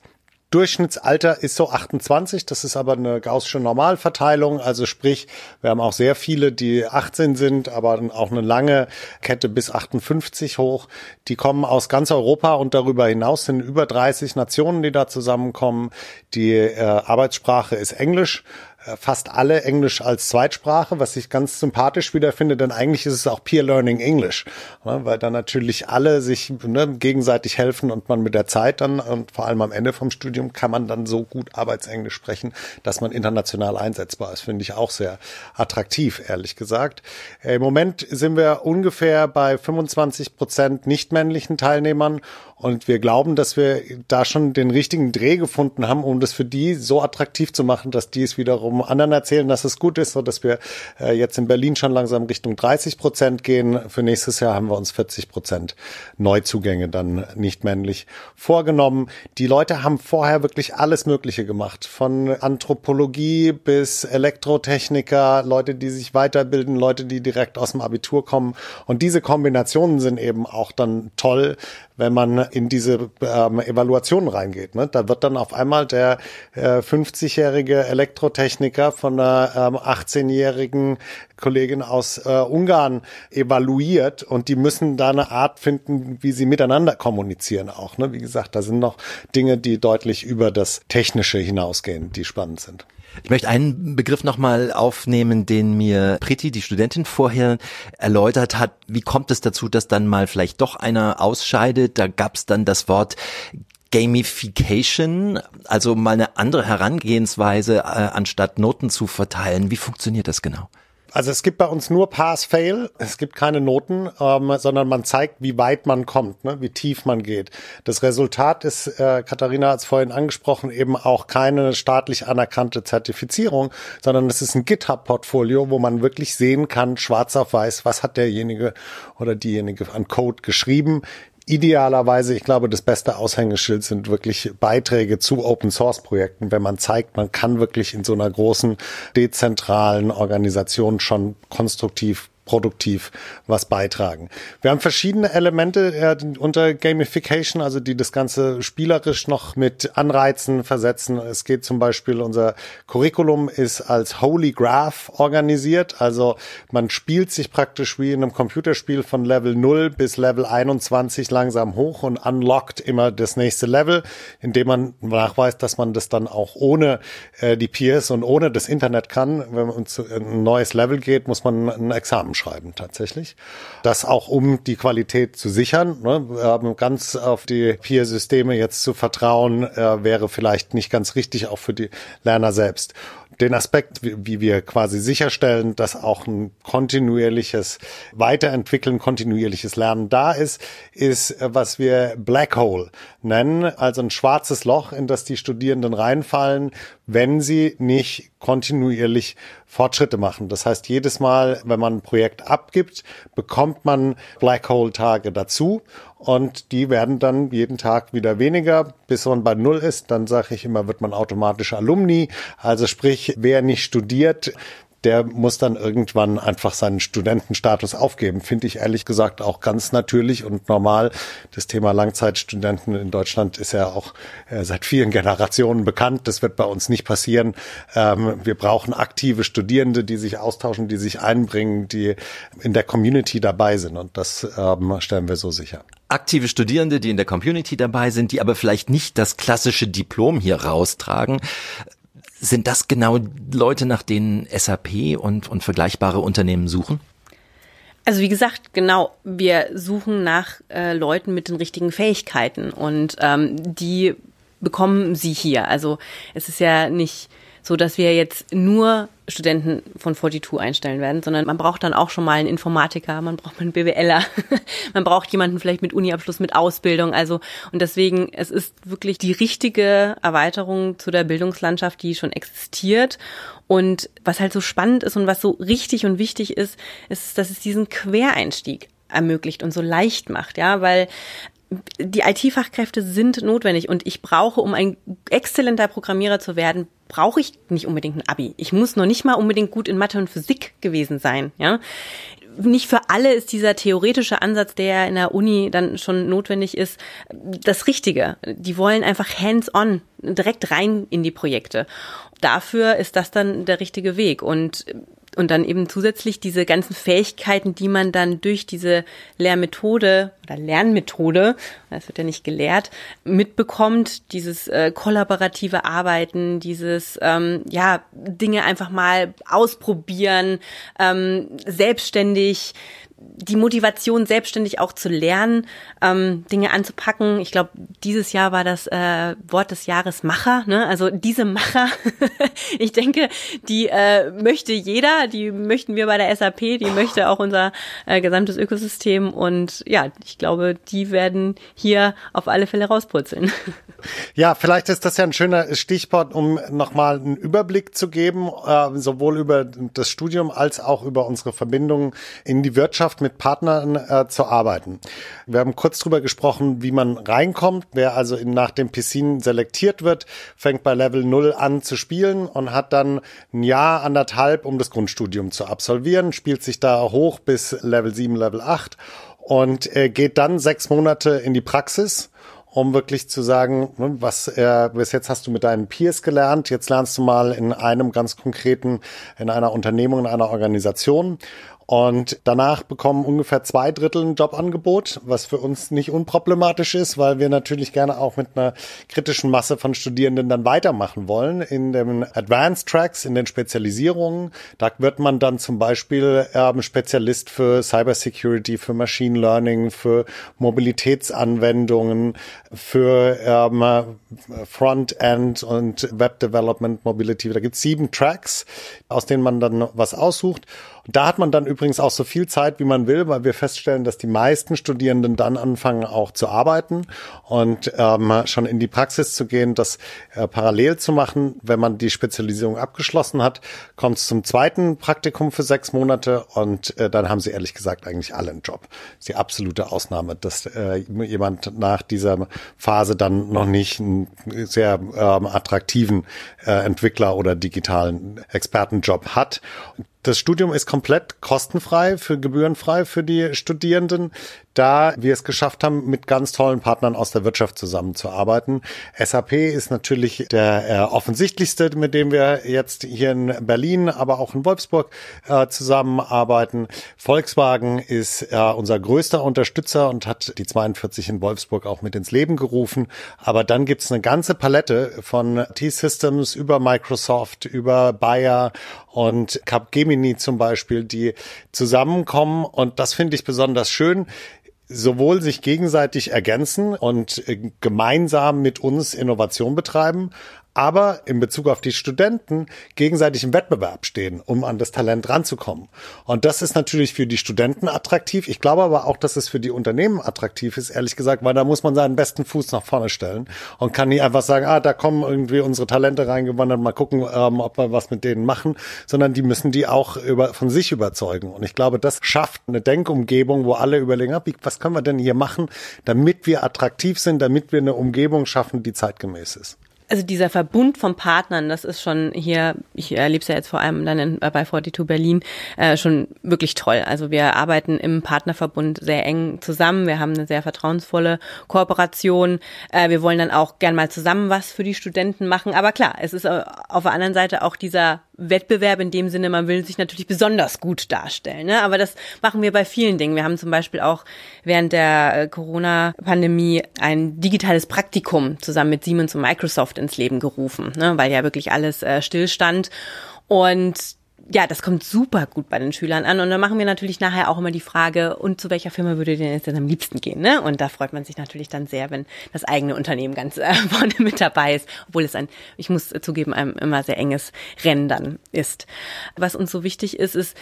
Durchschnittsalter ist so 28, das ist aber eine gaußsche Normalverteilung, also sprich, wir haben auch sehr viele, die 18 sind, aber auch eine lange Kette bis 58 hoch. Die kommen aus ganz Europa und darüber hinaus sind über 30 Nationen, die da zusammenkommen. Die äh, Arbeitssprache ist Englisch fast alle Englisch als Zweitsprache, was ich ganz sympathisch wieder finde, denn eigentlich ist es auch Peer Learning English, ne, weil dann natürlich alle sich ne, gegenseitig helfen und man mit der Zeit dann und vor allem am Ende vom Studium kann man dann so gut Arbeitsenglisch sprechen, dass man international einsetzbar ist, finde ich auch sehr attraktiv, ehrlich gesagt. Äh, Im Moment sind wir ungefähr bei 25 Prozent nicht männlichen Teilnehmern Und wir glauben, dass wir da schon den richtigen Dreh gefunden haben, um das für die so attraktiv zu machen, dass die es wiederum anderen erzählen, dass es gut ist, so dass wir äh, jetzt in Berlin schon langsam Richtung 30 Prozent gehen. Für nächstes Jahr haben wir uns 40 Prozent Neuzugänge dann nicht männlich vorgenommen. Die Leute haben vorher wirklich alles Mögliche gemacht, von Anthropologie bis Elektrotechniker, Leute, die sich weiterbilden, Leute, die direkt aus dem Abitur kommen. Und diese Kombinationen sind eben auch dann toll, wenn man in diese ähm, Evaluation reingeht. Ne? Da wird dann auf einmal der äh, 50-jährige Elektrotechniker von einer ähm, 18-jährigen Kollegin aus äh, Ungarn evaluiert und die müssen da eine Art finden, wie sie miteinander kommunizieren auch. Ne? Wie gesagt, da sind noch Dinge, die deutlich über das Technische hinausgehen, die spannend sind. Ich möchte einen Begriff nochmal aufnehmen, den mir Priti, die Studentin, vorher erläutert hat. Wie kommt es dazu, dass dann mal vielleicht doch einer ausscheidet? Da gab es dann das Wort Gamification, also mal eine andere Herangehensweise, äh, anstatt Noten zu verteilen. Wie funktioniert das genau? Also es gibt bei uns nur Pass-Fail, es gibt keine Noten, ähm, sondern man zeigt, wie weit man kommt, ne? wie tief man geht. Das Resultat ist, äh, Katharina hat es vorhin angesprochen, eben auch keine staatlich anerkannte Zertifizierung, sondern es ist ein GitHub-Portfolio, wo man wirklich sehen kann, schwarz auf weiß, was hat derjenige oder diejenige an Code geschrieben, idealerweise, ich glaube, das beste Aushängeschild sind wirklich Beiträge zu Open Source Projekten, wenn man zeigt, man kann wirklich in so einer großen dezentralen Organisation schon konstruktiv produktiv was beitragen. Wir haben verschiedene Elemente äh, unter Gamification, also die das Ganze spielerisch noch mit Anreizen versetzen. Es geht zum Beispiel, unser Curriculum ist als Holy Graph organisiert, also man spielt sich praktisch wie in einem Computerspiel von Level 0 bis Level 21 langsam hoch und unlockt immer das nächste Level, indem man nachweist, dass man das dann auch ohne äh, die Peers und ohne das Internet kann. Wenn man zu ein neues Level geht, muss man ein Examen schreiben tatsächlich. Das auch um die Qualität zu sichern. Ne? Ganz auf die Peer-Systeme jetzt zu vertrauen, äh, wäre vielleicht nicht ganz richtig, auch für die Lerner selbst den Aspekt, wie, wie, wir quasi sicherstellen, dass auch ein kontinuierliches Weiterentwickeln, kontinuierliches Lernen da ist, ist, äh, was wir Black Hole nennen, also ein schwarzes Loch, in das die Studierenden reinfallen, wenn sie nicht kontinuierlich Fortschritte machen. Das heißt, jedes Mal, wenn man ein Projekt abgibt, bekommt man Black Hole Tage dazu und die werden dann jeden Tag wieder weniger, bis man bei Null ist. Dann sage ich immer, wird man automatisch Alumni. Also sprich, wer nicht studiert, der muss dann irgendwann einfach seinen Studentenstatus aufgeben. Finde ich ehrlich gesagt auch ganz natürlich und normal. Das Thema Langzeitstudenten in Deutschland ist ja auch äh, seit vielen (laughs) Generationen bekannt. Das wird bei uns nicht passieren. Ähm, wir brauchen aktive Studierende, die sich austauschen, die sich einbringen, die in der Community dabei sind. Und das ähm, stellen wir so sicher aktive Studierende, die in der Community dabei sind, die aber vielleicht nicht das klassische Diplom hier raustragen. Sind das genau Leute, nach denen SAP und, und vergleichbare Unternehmen suchen? Also wie gesagt, genau, wir suchen nach äh, Leuten mit den richtigen Fähigkeiten und ähm, die bekommen sie hier. Also es ist ja nicht so dass wir jetzt nur Studenten von 42 einstellen werden, sondern man braucht dann auch schon mal einen Informatiker, man braucht einen BWLer, (laughs) man braucht jemanden vielleicht mit Uniabschluss, mit Ausbildung, also und deswegen es ist wirklich die richtige Erweiterung zu der Bildungslandschaft, die schon existiert. Und was halt so spannend ist und was so richtig und wichtig ist, ist, dass es diesen Quereinstieg ermöglicht und so leicht macht, ja, weil die IT-Fachkräfte sind notwendig und ich brauche, um ein exzellenter Programmierer zu werden, brauche ich nicht unbedingt ein Abi. Ich muss noch nicht mal unbedingt gut in Mathe und Physik gewesen sein, ja. Nicht für alle ist dieser theoretische Ansatz, der in der Uni dann schon notwendig ist, das Richtige. Die wollen einfach hands-on direkt rein in die Projekte. Dafür ist das dann der richtige Weg und und dann eben zusätzlich diese ganzen Fähigkeiten, die man dann durch diese Lehrmethode oder Lernmethode, das wird ja nicht gelehrt, mitbekommt, dieses äh, kollaborative Arbeiten, dieses ähm, ja Dinge einfach mal ausprobieren, ähm, selbstständig die Motivation, selbstständig auch zu lernen, ähm, Dinge anzupacken. Ich glaube, dieses Jahr war das äh, Wort des Jahres Macher. Ne? Also diese Macher, (laughs) ich denke, die äh, möchte jeder, die möchten wir bei der SAP, die möchte auch unser äh, gesamtes Ökosystem. Und ja, ich glaube, die werden hier auf alle Fälle rauspurzeln. (laughs) Ja, vielleicht ist das ja ein schöner Stichwort, um nochmal einen Überblick zu geben, äh, sowohl über das Studium als auch über unsere Verbindungen in die Wirtschaft mit Partnern äh, zu arbeiten. Wir haben kurz drüber gesprochen, wie man reinkommt. Wer also in, nach dem Piscin selektiert wird, fängt bei Level 0 an zu spielen und hat dann ein Jahr, anderthalb, um das Grundstudium zu absolvieren, spielt sich da hoch bis Level 7, Level 8 und äh, geht dann sechs Monate in die Praxis um wirklich zu sagen, ne, was äh, bis jetzt hast du mit deinen Peers gelernt, jetzt lernst du mal in einem ganz konkreten, in einer Unternehmung, in einer Organisation und danach bekommen ungefähr zwei Drittel ein Jobangebot, was für uns nicht unproblematisch ist, weil wir natürlich gerne auch mit einer kritischen Masse von Studierenden dann weitermachen wollen in den Advanced Tracks, in den Spezialisierungen. Da wird man dann zum Beispiel ähm, Spezialist für Cybersecurity, für Machine Learning, für Mobilitätsanwendungen, für ähm, Frontend und Web Development Mobility. Da gibt es sieben Tracks, aus denen man dann was aussucht. Und da hat man dann übrigens auch so viel Zeit, wie man will, weil wir feststellen, dass die meisten Studierenden dann anfangen auch zu arbeiten und ähm, schon in die Praxis zu gehen, das äh, parallel zu machen. Wenn man die Spezialisierung abgeschlossen hat, kommt es zum zweiten Praktikum für sechs Monate und äh, dann haben sie ehrlich gesagt eigentlich alle einen Job. Das ist die absolute Ausnahme, dass äh, jemand nach dieser Phase dann noch nicht einen sehr ähm, attraktiven äh, Entwickler oder digitalen Expertenjob hat. Das Studium ist komplett kostenfrei, für gebührenfrei für die Studierenden da wir es geschafft haben, mit ganz tollen Partnern aus der Wirtschaft zusammenzuarbeiten. SAP ist natürlich der äh, offensichtlichste, mit dem wir jetzt hier in Berlin, aber auch in Wolfsburg äh, zusammenarbeiten. Volkswagen ist äh, unser größter Unterstützer und hat die 42 in Wolfsburg auch mit ins Leben gerufen. Aber dann gibt's eine ganze Palette von T-Systems über Microsoft, über Bayer und Capgemini zum Beispiel, die zusammenkommen. Und das finde ich besonders schön sowohl sich gegenseitig ergänzen und äh, gemeinsam mit uns Innovation betreiben, aber in Bezug auf die Studenten gegenseitig im Wettbewerb stehen, um an das Talent ranzukommen. Und das ist natürlich für die Studenten attraktiv. Ich glaube aber auch, dass es für die Unternehmen attraktiv ist, ehrlich gesagt, weil da muss man seinen besten Fuß nach vorne stellen und kann nicht einfach sagen, ah, da kommen irgendwie unsere Talente reingewandert, mal gucken, ähm, ob wir was mit denen machen, sondern die müssen die auch über, von sich überzeugen. Und ich glaube, das schafft eine Denkumgebung, wo alle überlegen, ah, was können wir denn hier machen, damit wir attraktiv sind, damit wir eine Umgebung schaffen, die zeitgemäß ist also dieser Verbund von Partnern, das ist schon hier, ich erlebe es ja jetzt vor allem dann in, bei 42 Berlin, äh, schon wirklich toll. Also wir arbeiten im Partnerverbund sehr eng zusammen. Wir haben eine sehr vertrauensvolle Kooperation. Äh, wir wollen dann auch gern mal zusammen was für die Studenten machen. Aber klar, es ist auf der anderen Seite auch dieser Wettbewerb in dem Sinne, man will sich natürlich besonders gut darstellen. Ne? Aber das machen wir bei vielen Dingen. Wir haben zum Beispiel auch während der äh, Corona-Pandemie ein digitales Praktikum zusammen mit Siemens und Microsoft ins Leben gerufen, ne? weil ja wirklich alles äh, stillstand. Und ja, das kommt super gut bei den Schülern an. Und dann machen wir natürlich nachher auch immer die Frage, und zu welcher Firma würde denn jetzt denn am liebsten gehen? Ne? Und da freut man sich natürlich dann sehr, wenn das eigene Unternehmen ganz äh, (laughs) vorne mit dabei ist, obwohl es ein, ich muss zugeben, ein immer sehr enges Rennen dann ist. Was uns so wichtig ist, ist,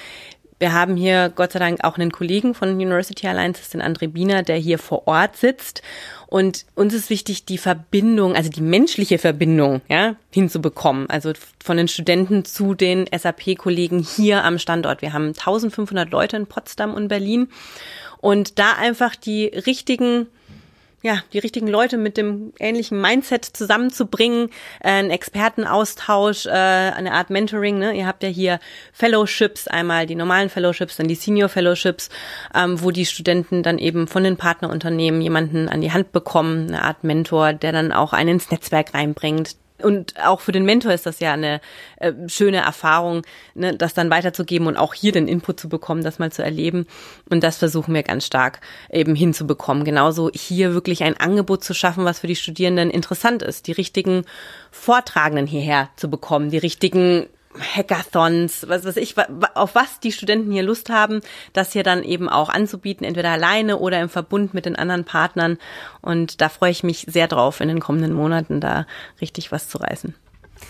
wir haben hier Gott sei Dank auch einen Kollegen von University Alliances, den André Biener, der hier vor Ort sitzt. Und uns ist wichtig, die Verbindung, also die menschliche Verbindung, ja, hinzubekommen. Also von den Studenten zu den SAP-Kollegen hier am Standort. Wir haben 1500 Leute in Potsdam und Berlin. Und da einfach die richtigen ja, die richtigen Leute mit dem ähnlichen Mindset zusammenzubringen, äh, einen Expertenaustausch, äh, eine Art Mentoring. Ne? Ihr habt ja hier Fellowships, einmal die normalen Fellowships, dann die Senior Fellowships, ähm, wo die Studenten dann eben von den Partnerunternehmen jemanden an die Hand bekommen, eine Art Mentor, der dann auch einen ins Netzwerk reinbringt, und auch für den Mentor ist das ja eine äh, schöne Erfahrung, ne, das dann weiterzugeben und auch hier den Input zu bekommen, das mal zu erleben. Und das versuchen wir ganz stark eben hinzubekommen. Genauso hier wirklich ein Angebot zu schaffen, was für die Studierenden interessant ist, die richtigen Vortragenden hierher zu bekommen, die richtigen Hackathons, was weiß ich, auf was die Studenten hier Lust haben, das hier dann eben auch anzubieten, entweder alleine oder im Verbund mit den anderen Partnern. Und da freue ich mich sehr drauf, in den kommenden Monaten da richtig was zu reißen.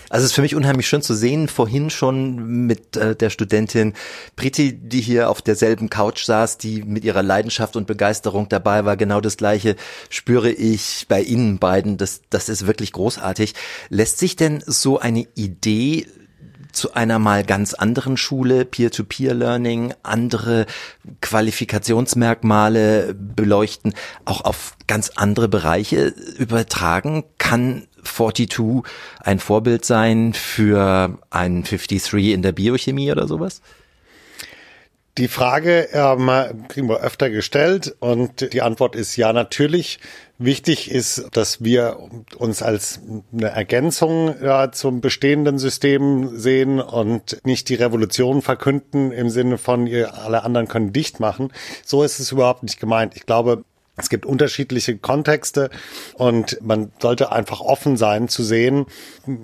Also es ist für mich unheimlich schön zu sehen, vorhin schon mit äh, der Studentin Priti, die hier auf derselben Couch saß, die mit ihrer Leidenschaft und Begeisterung dabei war. Genau das Gleiche spüre ich bei Ihnen beiden. Das, das ist wirklich großartig. Lässt sich denn so eine Idee zu einer mal ganz anderen Schule, Peer-to-Peer-Learning, andere Qualifikationsmerkmale beleuchten, auch auf ganz andere Bereiche übertragen? Kann 42 ein Vorbild sein für ein 53 in der Biochemie oder sowas? Die Frage ähm, kriegen wir öfter gestellt und die Antwort ist ja natürlich. Wichtig ist, dass wir uns als eine Ergänzung ja, zum bestehenden System sehen und nicht die Revolution verkünden im Sinne von, ihr, alle anderen können dicht machen. So ist es überhaupt nicht gemeint. Ich glaube, es gibt unterschiedliche Kontexte und man sollte einfach offen sein zu sehen.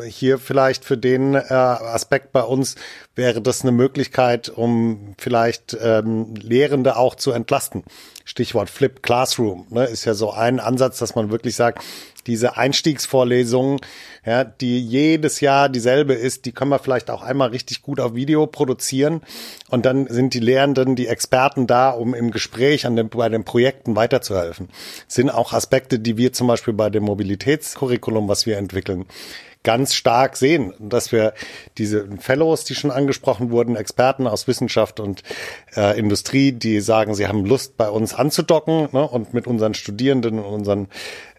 Hier vielleicht für den äh, Aspekt bei uns wäre das eine Möglichkeit, um vielleicht ähm, Lehrende auch zu entlasten. Stichwort Flip Classroom ne, ist ja so ein Ansatz, dass man wirklich sagt, diese Einstiegsvorlesung, ja, die jedes Jahr dieselbe ist, die können wir vielleicht auch einmal richtig gut auf Video produzieren und dann sind die Lehrenden, die Experten da, um im Gespräch an den, bei den Projekten weiterzuhelfen. Sind auch Aspekte, die wir zum Beispiel bei dem Mobilitätscurriculum, was wir entwickeln, ganz stark sehen, dass wir diese Fellows, die schon angesprochen wurden, Experten aus Wissenschaft und äh, Industrie, die sagen, sie haben Lust, bei uns anzudocken ne, und mit unseren Studierenden und unseren,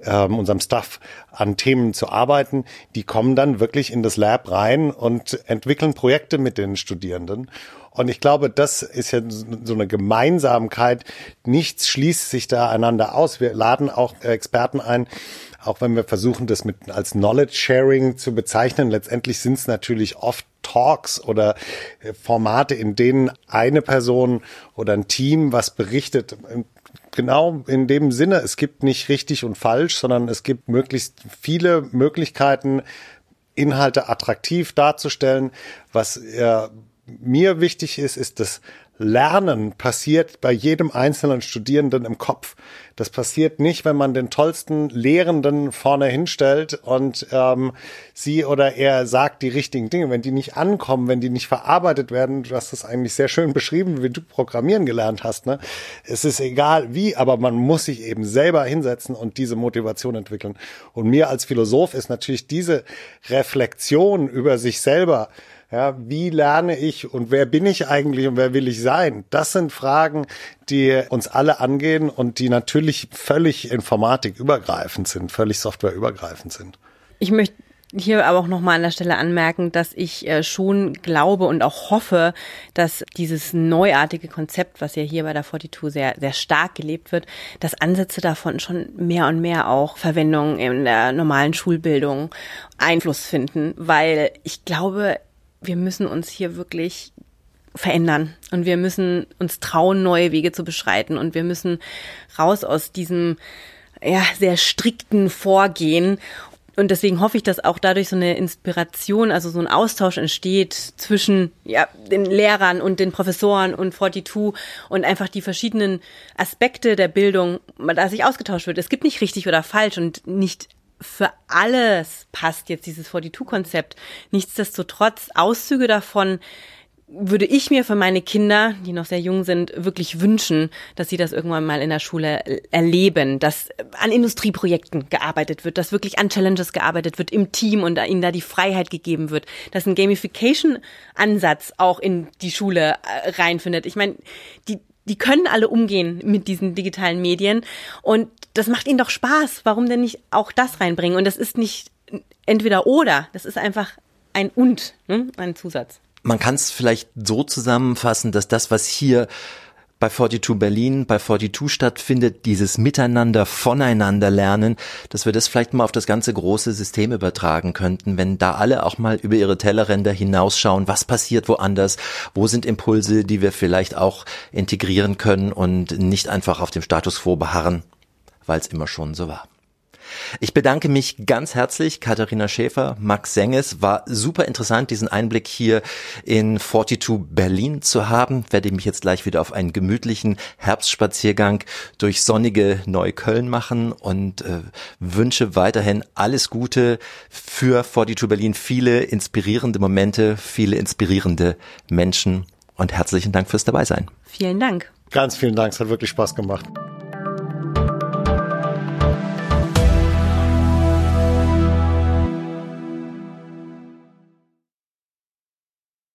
ähm, unserem Staff an Themen zu arbeiten, die kommen dann wirklich in das Lab rein und entwickeln Projekte mit den Studierenden. Und ich glaube, das ist ja so eine Gemeinsamkeit. Nichts schließt sich da einander aus. Wir laden auch Experten ein, auch wenn wir versuchen, das mit als Knowledge Sharing zu bezeichnen, letztendlich sind es natürlich oft Talks oder äh, Formate, in denen eine Person oder ein Team was berichtet. Genau in dem Sinne, es gibt nicht richtig und falsch, sondern es gibt möglichst viele Möglichkeiten, Inhalte attraktiv darzustellen. Was äh, mir wichtig ist, ist das Lernen passiert bei jedem einzelnen Studierenden im Kopf. Das passiert nicht, wenn man den tollsten Lehrenden vorne hinstellt und ähm, sie oder er sagt die richtigen Dinge. Wenn die nicht ankommen, wenn die nicht verarbeitet werden, du hast das eigentlich sehr schön beschrieben, wie du Programmieren gelernt hast. Ne? Es ist egal wie, aber man muss sich eben selber hinsetzen und diese Motivation entwickeln. Und mir als Philosoph ist natürlich diese Reflexion über sich selber ja, wie lerne ich und wer bin ich eigentlich und wer will ich sein? Das sind Fragen, die uns alle angehen und die natürlich völlig informatikübergreifend sind, völlig softwareübergreifend sind. Ich möchte hier aber auch nochmal an der Stelle anmerken, dass ich äh, schon glaube und auch hoffe, dass dieses neuartige Konzept, was ja hier bei der 42 sehr, sehr stark gelebt wird, dass Ansätze davon schon mehr und mehr auch Verwendung in der normalen Schulbildung Einfluss finden, weil ich glaube, wir müssen uns hier wirklich verändern und wir müssen uns trauen, neue Wege zu beschreiten und wir müssen raus aus diesem ja, sehr strikten Vorgehen und deswegen hoffe ich, dass auch dadurch so eine Inspiration, also so ein Austausch entsteht zwischen ja, den Lehrern und den Professoren und 42 und einfach die verschiedenen Aspekte der Bildung, da sich ausgetauscht wird. Es gibt nicht richtig oder falsch und nicht für alles passt jetzt dieses 42-Konzept. Nichtsdestotrotz, Auszüge davon würde ich mir für meine Kinder, die noch sehr jung sind, wirklich wünschen, dass sie das irgendwann mal in der Schule erleben, dass an Industrieprojekten gearbeitet wird, dass wirklich an Challenges gearbeitet wird im Team und ihnen da die Freiheit gegeben wird, dass ein Gamification-Ansatz auch in die Schule äh, reinfindet. Ich meine, die, die können alle umgehen mit diesen digitalen Medien und das macht ihnen doch Spaß. Warum denn nicht auch das reinbringen? Und das ist nicht entweder oder, das ist einfach ein und, ne? ein Zusatz. Man kann es vielleicht so zusammenfassen, dass das, was hier bei 42 Berlin, bei 42 stattfindet, dieses Miteinander, voneinander lernen, dass wir das vielleicht mal auf das ganze große System übertragen könnten, wenn da alle auch mal über ihre Tellerränder hinausschauen, was passiert woanders, wo sind Impulse, die wir vielleicht auch integrieren können und nicht einfach auf dem Status quo beharren, weil es immer schon so war. Ich bedanke mich ganz herzlich, Katharina Schäfer, Max Senges. War super interessant, diesen Einblick hier in 42 Berlin zu haben. Werde mich jetzt gleich wieder auf einen gemütlichen Herbstspaziergang durch sonnige Neukölln machen und äh, wünsche weiterhin alles Gute für 42 Berlin. Viele inspirierende Momente, viele inspirierende Menschen und herzlichen Dank fürs Dabeisein. Vielen Dank. Ganz vielen Dank, es hat wirklich Spaß gemacht.